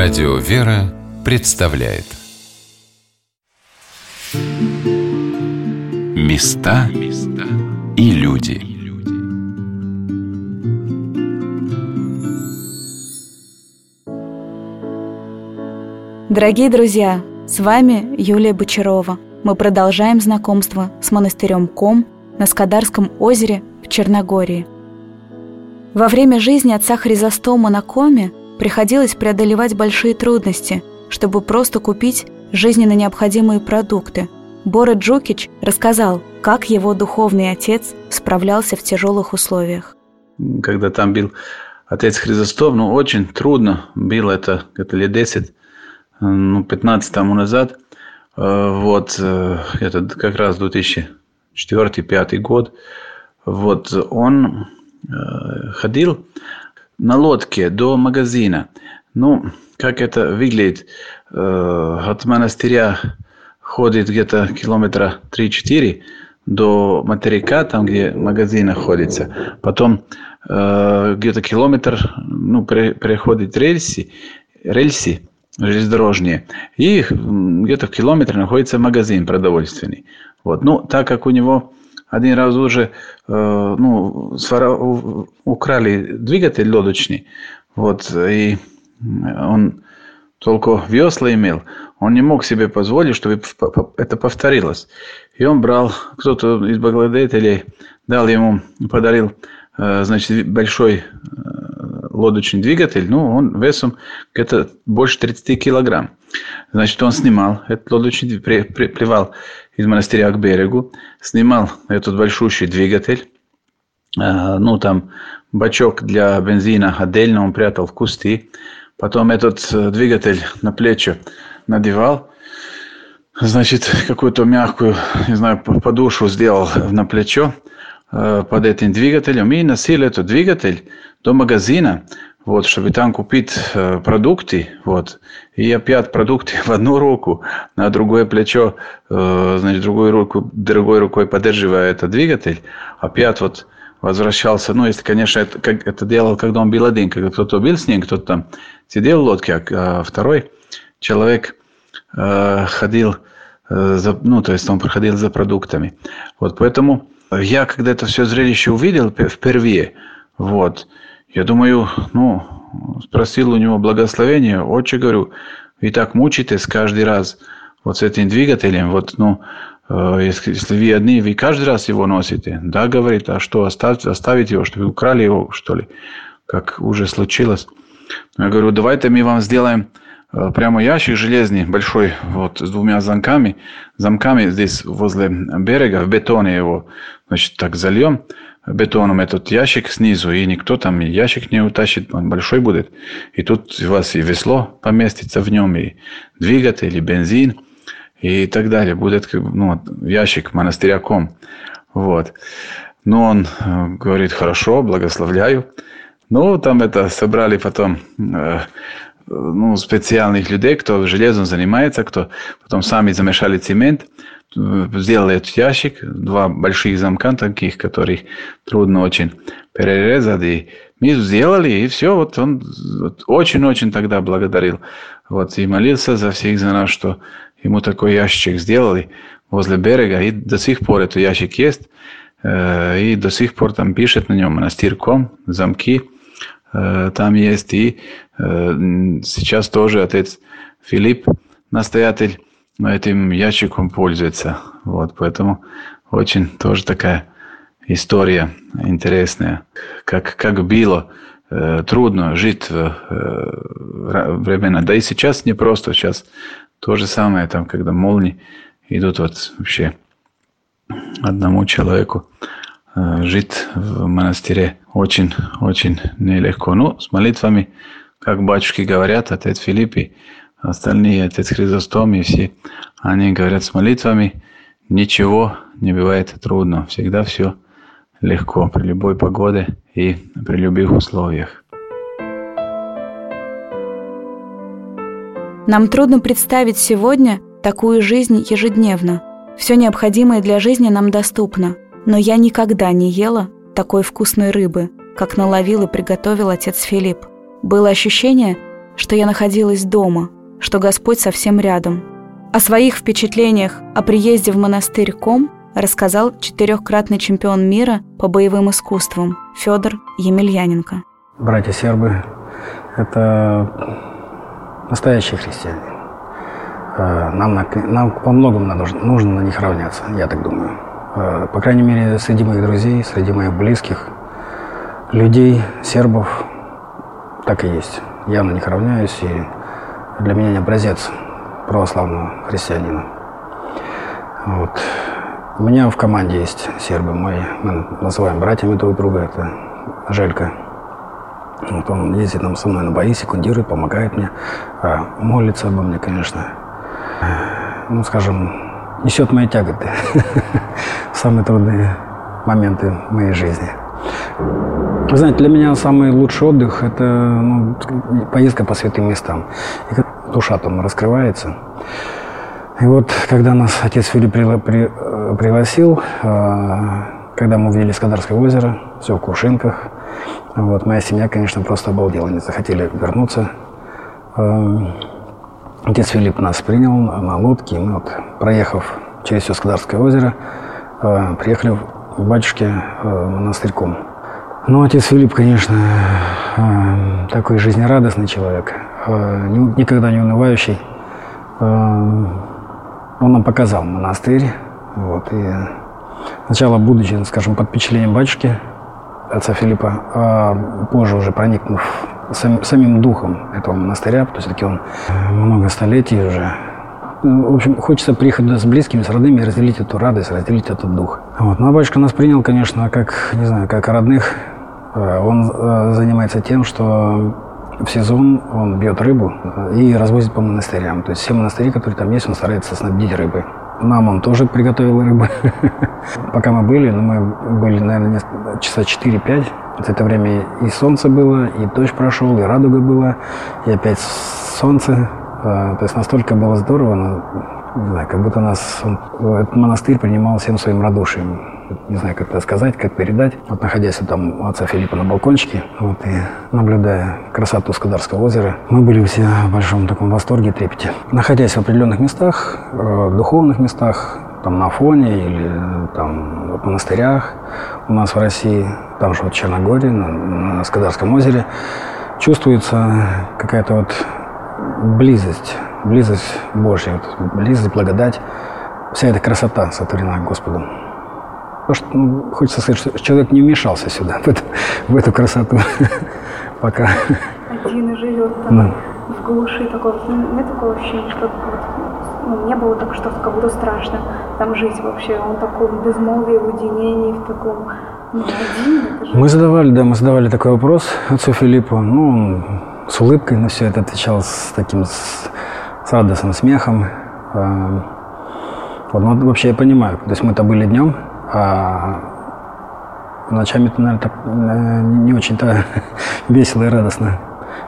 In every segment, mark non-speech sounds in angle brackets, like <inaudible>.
Радио «Вера» представляет Места и люди Дорогие друзья, с вами Юлия Бочарова. Мы продолжаем знакомство с монастырем Ком на Скадарском озере в Черногории. Во время жизни отца Хризостома на Коме приходилось преодолевать большие трудности, чтобы просто купить жизненно необходимые продукты. Бора Джукич рассказал, как его духовный отец справлялся в тяжелых условиях. Когда там был отец Хризостов, ну, очень трудно было это, это лет 10, ну, 15 тому назад. Э, вот, э, это как раз 2004-2005 год. Вот, он э, ходил на лодке до магазина. Ну, как это выглядит? Э, от монастыря ходит где-то километра 3-4 до материка, там, где магазин находится. Потом э, где-то километр ну, переходит рельсы, рельсы железнодорожные. И где-то в километре находится магазин продовольственный. Вот. Ну, так как у него один раз уже э, ну, украли двигатель лодочный, вот, и он только весла имел, он не мог себе позволить, чтобы это повторилось. И он брал, кто-то из благодетелей дал ему, подарил, э, значит, большой э, лодочный двигатель, ну, он весом где-то больше 30 килограмм. Значит, он снимал этот лодочный, при, при, плевал из монастыря к берегу, снимал этот большущий двигатель, э, ну, там бачок для бензина отдельно он прятал в кусты, потом этот э, двигатель на плечи надевал, значит, какую-то мягкую, не знаю, подушку сделал на плечо э, под этим двигателем и носил этот двигатель до магазина, вот, чтобы там купить э, продукты, вот, и опять продукты <laughs> в одну руку, на другое плечо, э, значит, другой, руку, другой рукой поддерживая этот двигатель, опять вот возвращался, ну, если, конечно, это, как, это делал, когда он был один, когда кто-то был с ним, кто-то там сидел в лодке, а, а второй человек э, ходил, э, за, ну, то есть он проходил за продуктами. Вот, поэтому я, когда это все зрелище увидел впервые, вот, я думаю, ну, спросил у него благословение, отче, говорю, вы так мучитесь каждый раз вот с этим двигателем, вот, ну, э, если, если вы одни, вы каждый раз его носите. Да, говорит, а что, оставить, оставить его, что вы украли его, что ли, как уже случилось. Я говорю, давайте мы вам сделаем э, прямо ящик железный, большой, вот, с двумя замками, замками здесь возле берега, в бетоне его, значит, так зальем, бетоном этот ящик снизу, и никто там ящик не утащит, он большой будет. И тут у вас и весло поместится в нем, и двигатель, и бензин, и так далее. Будет ну, ящик монастыряком. Вот. Но он э, говорит, хорошо, благословляю. Ну, там это собрали потом э, ну, специальных людей, кто железом занимается, кто потом сами замешали цемент – сделали этот ящик, два больших замка таких, которых трудно очень перерезать. И мы сделали, и все. Вот он очень-очень тогда благодарил. Вот, и молился за всех, за нас, что ему такой ящик сделали возле берега. И до сих пор этот ящик есть. Э, и до сих пор там пишет на нем монастырком, замки э, там есть. И э, сейчас тоже отец Филипп, настоятель этим ящиком пользуется. Вот, поэтому очень тоже такая история интересная. Как, как было э, трудно жить в э, времена. Да и сейчас не просто. Сейчас то же самое, там, когда молнии идут вот вообще одному человеку э, жить в монастыре очень, очень нелегко. Ну, с молитвами, как батюшки говорят, отец Филиппий, остальные, отец Хризостом и все, они говорят с молитвами, ничего не бывает трудно, всегда все легко при любой погоде и при любых условиях. Нам трудно представить сегодня такую жизнь ежедневно. Все необходимое для жизни нам доступно, но я никогда не ела такой вкусной рыбы, как наловил и приготовил отец Филипп. Было ощущение, что я находилась дома, что Господь совсем рядом. О своих впечатлениях о приезде в монастырь Ком рассказал четырехкратный чемпион мира по боевым искусствам Федор Емельяненко. Братья сербы – это настоящие христиане. Э, нам, нам во многом нужно, нужно на них равняться, я так думаю. Э, по крайней мере, среди моих друзей, среди моих близких, людей, сербов, так и есть. Я на них равняюсь, и для меня не образец православного христианина. Вот. У меня в команде есть сербы мои, мы называем братьями друг друга, это Желька. Вот он ездит там со мной на бои, секундирует, помогает мне, а молится обо мне, конечно. Ну, скажем, несет мои тяготы <laughs> самые трудные моменты моей жизни. Вы знаете, для меня самый лучший отдых – это ну, поездка по святым местам. И душа там раскрывается. И вот, когда нас отец Филипп пригласил, э, когда мы увидели Скадарское озеро, все в кувшинках, вот, моя семья, конечно, просто обалдела, они захотели вернуться. Э, отец Филипп нас принял на лодке, мы вот, проехав через все Скадарское озеро, приехали в батюшке монастырьком. Ну, отец Филипп, конечно, такой жизнерадостный человек, никогда не унывающий он нам показал монастырь. Вот, и сначала, будучи, скажем, под впечатлением батюшки, отца Филиппа, а позже уже проникнув сам, самим духом этого монастыря, то есть все-таки он много столетий уже. В общем, хочется приехать с близкими, с родными разделить эту радость, разделить этот дух. Вот. Ну, а батюшка нас принял, конечно, как, не знаю, как родных. Э, он э, занимается тем, что в сезон он бьет рыбу и развозит по монастырям. То есть все монастыри, которые там есть, он старается снабдить рыбой. Нам он тоже приготовил рыбу. <laughs> Пока мы были, ну, мы были, наверное, часа 4-5. За это время и солнце было, и дождь прошел, и радуга была, и опять солнце. А, то есть настолько было здорово, но, не знаю, как будто нас этот монастырь принимал всем своим радушием не знаю, как это сказать, как передать. Вот находясь там у отца Филиппа на балкончике, вот, и наблюдая красоту Скадарского озера, мы были все в большом таком восторге, трепете. Находясь в определенных местах, э, духовных местах, там на Афоне или там в монастырях у нас в России, там же вот в Черногории, на, на Скадарском озере, чувствуется какая-то вот близость, близость Божья, вот, близость, благодать, вся эта красота сотворена Господом. Потому что ну, хочется сказать, что человек не вмешался сюда, в эту, в эту красоту <laughs> пока. Один и живет там да. в глуши. Такое, ну, нет такого ощущения, что ну, не было так, что как будто страшно там жить вообще. Он такой в безмолвии, в уединении, в таком ну, один. Же... Мы задавали, да, мы задавали такой вопрос отцу Филиппу. Ну, он с улыбкой на все это отвечал с таким, с, с радостным смехом. А, вот, ну, вообще я понимаю, то есть мы-то были днем, а ночами это, наверное, так, не очень-то <laughs> весело и радостно.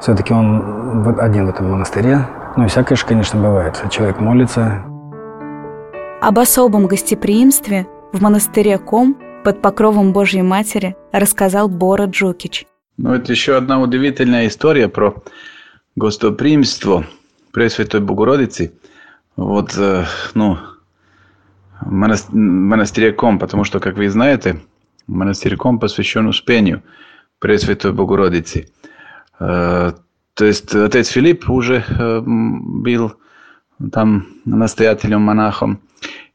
Все-таки он один в этом монастыре. Ну и всякое же, конечно, бывает. Человек молится. Об особом гостеприимстве в монастыре Ком под покровом Божьей Матери рассказал Бора Джукич. Ну, это еще одна удивительная история про гостеприимство Пресвятой Богородицы. Вот, э, ну, монастыряком, потому что, как вы знаете, монастыряком посвящен Успению Пресвятой Богородицы. Э, то есть отец Филипп уже э, был там настоятелем, монахом.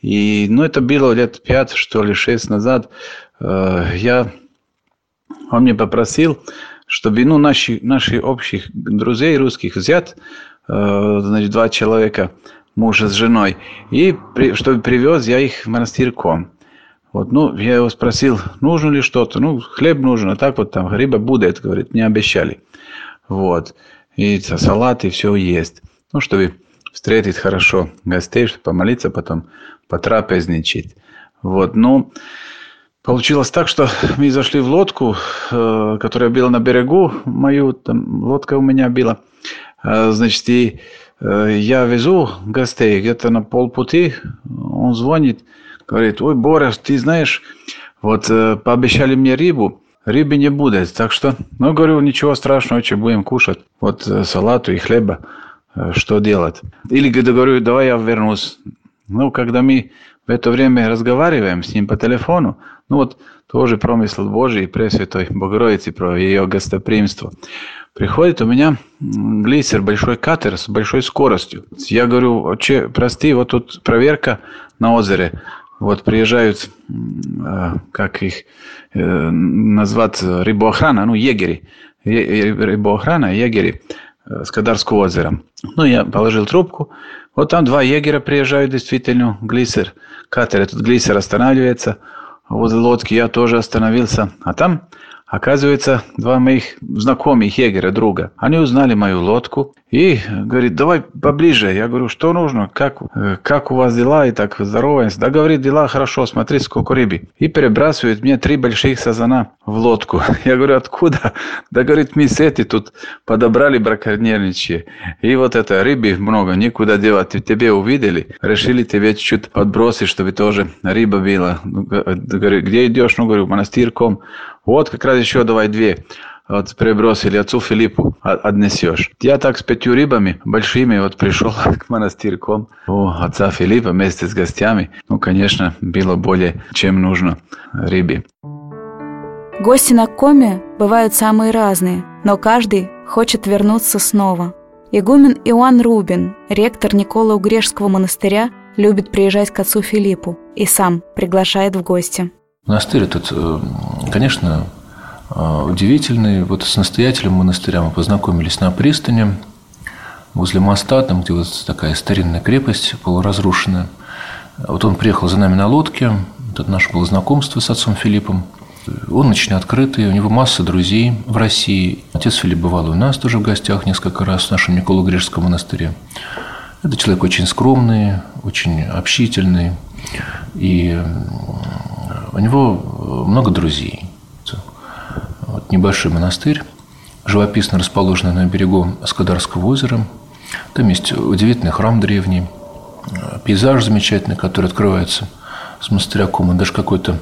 И, ну, это было лет пять, что ли, шесть назад. Э, я, он мне попросил, чтобы, ну, наши, наши общих друзей русских взять, значит, два человека – мужа с женой, и чтобы привез я их монастырьком. Вот, ну, я его спросил, нужно ли что-то. Ну, хлеб нужен, а так вот там рыба будет, говорит, не обещали. Вот. И салат, и все есть. Ну, чтобы встретить хорошо гостей, чтобы помолиться, потом потрапезничать. Вот, ну, получилось так, что мы зашли в лодку, э, которая была на берегу, мою, там, лодка у меня была. Э, значит, и я везу гостей где-то на полпути, он звонит, говорит, ой, Борис, ты знаешь, вот э, пообещали мне рыбу, рыбы не будет. Так что, ну, говорю, ничего страшного, что будем кушать. Вот э, салату и хлеба, э, что делать. Или говорю, давай я вернусь. Ну, когда мы в это время разговариваем с ним по телефону, ну вот тоже промысл Божий, Пресвятой Богородицы, про ее гостоприимство. Приходит у меня глиссер, большой катер с большой скоростью. Я говорю, отче, прости, вот тут проверка на озере. Вот приезжают, э, как их э, назвать, рыбоохрана, ну, егери. Рыбоохрана, егери э, с Кадарского озера. Ну, я положил трубку. Вот там два егера приезжают, действительно, глиссер. Катер, этот глиссер останавливается. Возле лодки я тоже остановился. А там Оказывается, два моих знакомых егеря, друга, они узнали мою лодку и говорит, давай поближе. Я говорю, что нужно, как, э, как у вас дела, и так здороваемся. Да, говорит, дела хорошо, смотри, сколько рыбы. И перебрасывают мне три больших сазана в лодку. <laughs> Я говорю, откуда? <laughs> Да, говорит, мы с эти тут подобрали браконьерничьи. И вот это рыбы много, никуда девать. Тебе увидели, решили тебе чуть-чуть подбросить, чтобы тоже рыба была. Ну, говорю, где идешь? Ну, говорю, монастырком. Вот как раз еще давай две вот прибросили отцу Филиппу отнесешь. Я так с пятью рыбами большими вот пришел <laughs> к монастырьком у отца Филиппа вместе с гостями. Ну, конечно, было более чем нужно рыбе. Гости на Коме бывают самые разные, но каждый хочет вернуться снова. Игумен Иоанн Рубин, ректор Никола Угрешского монастыря, любит приезжать к отцу Филиппу и сам приглашает в гости. Монастырь этот, э, конечно, э, удивительный. Вот с настоятелем монастыря мы познакомились на пристани возле моста, там, где вот такая старинная крепость полуразрушенная. Вот он приехал за нами на лодке. Это наше было знакомство с отцом Филиппом. Он очень открытый, у него масса друзей в России. Отец Филипп бывал у нас тоже в гостях несколько раз в нашем Николо-Грежском монастыре. Это человек очень скромный, очень общительный. И у него много друзей. Вот небольшой монастырь, живописно расположенный на берегу Скадарского озера. Там есть удивительный храм древний, пейзаж замечательный, который открывается с монастыря Кома. Даже какой-то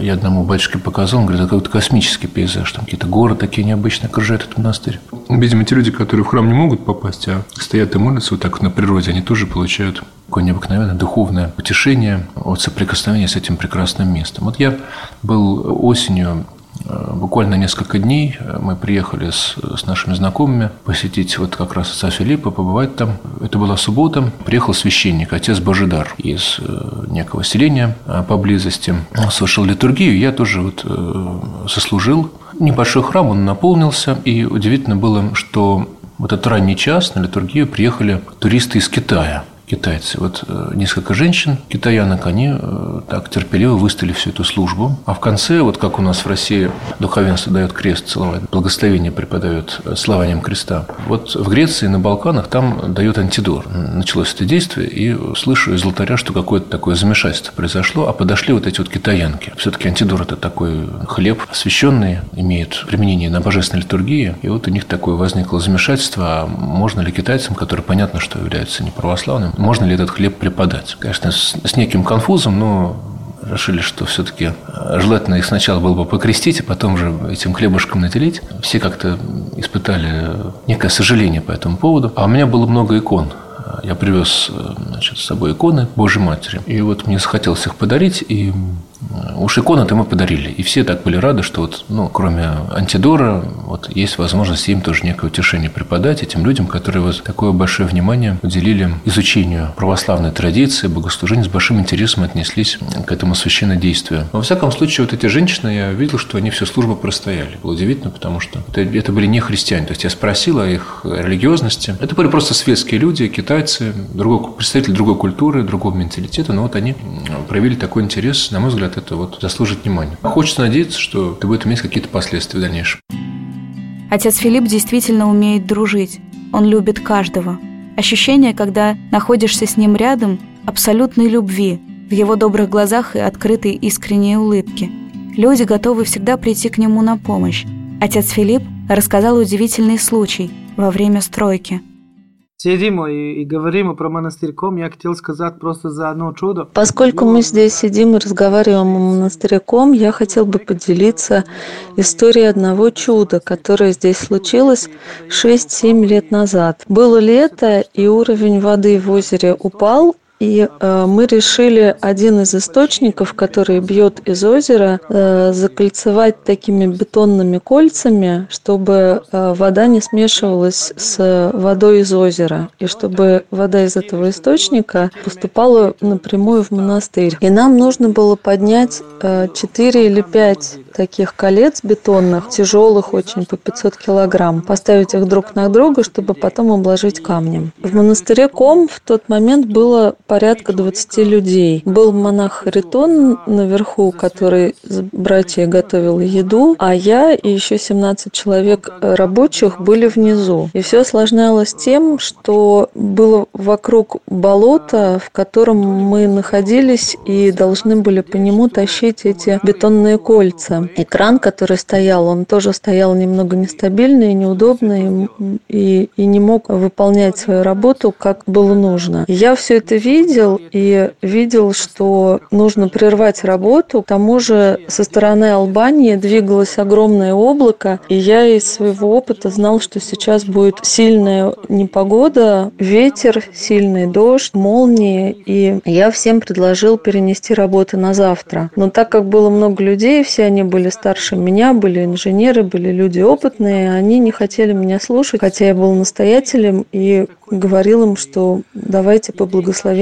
я одному батюшке показал, он говорит, это какой-то космический пейзаж, там какие-то горы такие необычные окружают этот монастырь. Видимо, те люди, которые в храм не могут попасть, а стоят и молятся вот так на природе, они тоже получают такое необыкновенное духовное утешение от соприкосновения с этим прекрасным местом. Вот я был осенью буквально несколько дней э, мы приехали с, с нашими знакомыми посетить вот как раз отца Филиппа, побывать там. Это была суббота. Приехал священник, отец Божидар из э, некого селения поблизости. Он совершил литургию, я тоже вот сослужил. Небольшой храм, он наполнился, и удивительно было, что вот этот ранний час на литургию приехали туристы из Китая – китайцы. Вот э, несколько женщин, китаянок, они э, так терпеливо выставили всю эту службу. А в конце, вот как у нас в России духовенство дает крест целовать, благословение преподает э, славанием креста. Вот в Греции, на Балканах, там дают антидор. Началось это действие, и слышу из алтаря, что какое-то такое замешательство произошло, а подошли вот эти вот китаянки. Все-таки антидор – это такой хлеб освященный, имеет применение на божественной литургии, и вот у них такое возникло замешательство, а можно ли китайцам, которые понятно, что являются неправославными, можно ли этот хлеб преподать. Конечно, с, с неким конфузом, но решили, что все-таки желательно их сначала было бы покрестить, а потом же этим хлебушком наделить. Все как-то испытали некое сожаление по этому поводу. А у меня было много икон. Я привез значит, с собой иконы Божьей Матери. И вот мне захотелось их подарить, и Уж иконы-то мы подарили. И все так были рады, что вот, ну, кроме антидора, вот есть возможность им тоже некое утешение преподать этим людям, которые вот такое большое внимание уделили изучению православной традиции, богослужения, с большим интересом отнеслись к этому священнодействию. Но, во всяком случае, вот эти женщины, я видел, что они всю службу простояли. Было удивительно, потому что это, это были не христиане. То есть я спросил о их религиозности. Это были просто светские люди, китайцы, другой, представители другой культуры, другого менталитета, но вот они проявили такой интерес, на мой взгляд, это вот заслужит внимания. Хочется надеяться, что это будет иметь какие-то последствия в дальнейшем. Отец Филипп действительно умеет дружить. Он любит каждого. Ощущение, когда находишься с ним рядом, абсолютной любви, в его добрых глазах и открытой искренней улыбке. Люди готовы всегда прийти к нему на помощь. Отец Филипп рассказал удивительный случай во время стройки – сидим и, и говорим про монастырь Ком, я хотел сказать просто за одно чудо. Поскольку мы здесь сидим и разговариваем о монастыре Ком, я хотел бы поделиться историей одного чуда, которое здесь случилось 6-7 лет назад. Было лето, и уровень воды в озере упал, и э, мы решили один из источников, который бьет из озера, э, закольцевать такими бетонными кольцами, чтобы э, вода не смешивалась с водой из озера, и чтобы вода из этого источника поступала напрямую в монастырь. И нам нужно было поднять э, 4 или 5 таких колец бетонных, тяжелых очень, по 500 килограмм, поставить их друг на друга, чтобы потом обложить камнем. В монастыре Ком в тот момент было порядка 20 людей. Был монах Харитон наверху, который с братья готовил еду, а я и еще 17 человек рабочих были внизу. И все осложнялось тем, что было вокруг болото, в котором мы находились и должны были по нему тащить эти бетонные кольца. Экран, который стоял, он тоже стоял немного нестабильно и неудобно, и, и не мог выполнять свою работу, как было нужно. Я все это видела, видел и видел, что нужно прервать работу. К тому же со стороны Албании двигалось огромное облако, и я из своего опыта знал, что сейчас будет сильная непогода, ветер, сильный дождь, молнии, и я всем предложил перенести работы на завтра. Но так как было много людей, все они были старше меня, были инженеры, были люди опытные, они не хотели меня слушать, хотя я был настоятелем и говорил им, что давайте по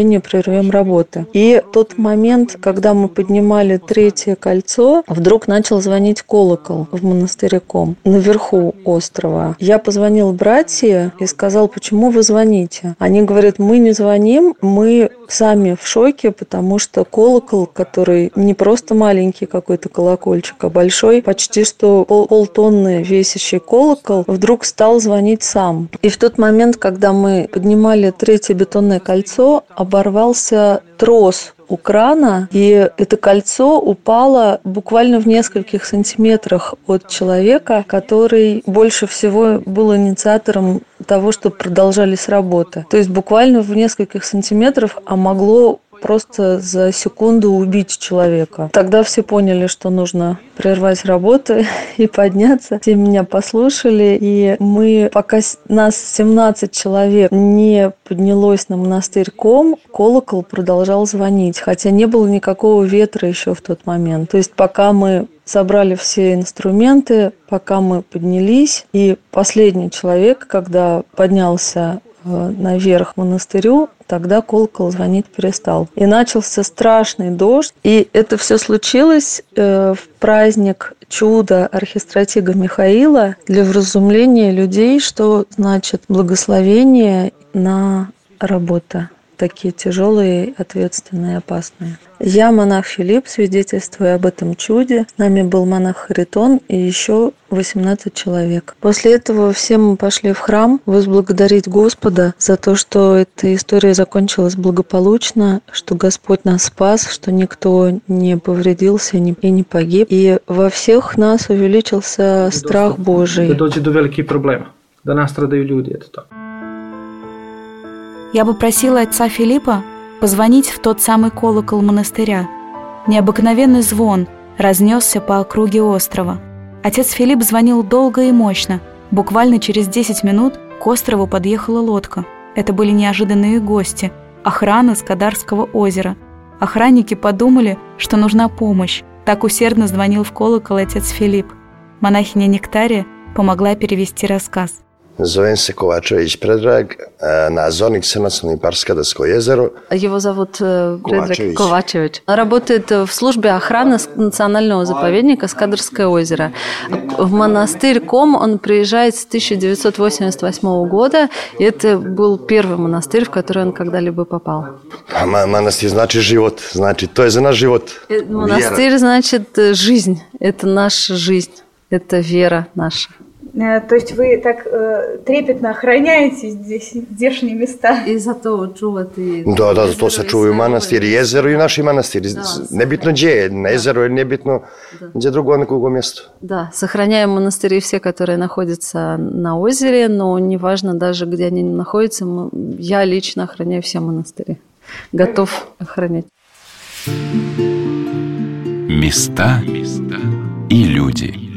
благословению прервем работы. И тот момент, когда мы поднимали третье кольцо, вдруг начал звонить колокол в монастыре Ком наверху острова. Я позвонил братья и сказал, почему вы звоните? Они говорят, мы не звоним, мы сами в шоке, потому что колокол, который не просто маленький какой-то колокольчик, а большой, почти что пол полтонны весящий колокол, вдруг стал звонить сам. И в тот момент, когда мы поднимали третье бетонное кольцо, оборвался трос у крана, и это кольцо упало буквально в нескольких сантиметрах от человека, который больше всего был инициатором того, что продолжались работы. То есть буквально в нескольких сантиметрах, а могло просто за секунду убить человека. Тогда все поняли, что нужно прервать работу <laughs> и подняться. Все меня послушали, и мы, пока нас 17 человек не поднялось на монастырь Ком, колокол продолжал звонить, хотя не было никакого ветра еще в тот момент. То есть пока мы собрали все инструменты, пока мы поднялись, и последний человек, когда поднялся наверх монастырю, тогда колокол звонить перестал. И начался страшный дождь. И это все случилось э, в праздник чуда архистратига Михаила для вразумления людей, что значит благословение на работу такие тяжелые, ответственные, опасные. Я монах Филипп, свидетельствую об этом чуде. С нами был монах Харитон и еще 18 человек. После этого все мы пошли в храм возблагодарить Господа за то, что эта история закончилась благополучно, что Господь нас спас, что никто не повредился и не погиб. И во всех нас увеличился страх Божий. Это очень великий проблема. Да нас страдают люди, это так. Я бы просила отца Филиппа позвонить в тот самый колокол монастыря. Необыкновенный звон разнесся по округе острова. Отец Филипп звонил долго и мощно. Буквально через 10 минут к острову подъехала лодка. Это были неожиданные гости, охрана с Кадарского озера. Охранники подумали, что нужна помощь. Так усердно звонил в колокол отец Филипп. Монахиня Нектария помогла перевести рассказ. Zovem se Kovačević Predrag, nadzorник Национальный парк Скадовское озеро. Его зовут э, Предраг Ковачевич. Работает в службе охраны национального заповедника Скадовское озеро. В монастырь Ком он приезжает с 1988 года, и это был первый монастырь, в который он когда-либо попал. Монастырь значит живот, значит, то есть наш живот. Монастырь значит жизнь, это наша жизнь, это вера наша. Э, то есть вы так э, трепетно охраняете здесь здешние места? I zato čuvati... Da, da, to se čuvaju manastiri, jezero i naši manastiri. Nebitno gdje je, na jezero je nebitno gdje drugo mjesto. Да, сохраняем монастыри все, которые находятся на озере, но неважно даже, где они находятся, мы- я лично охраняю все монастыри. Готов охранять. Места и люди.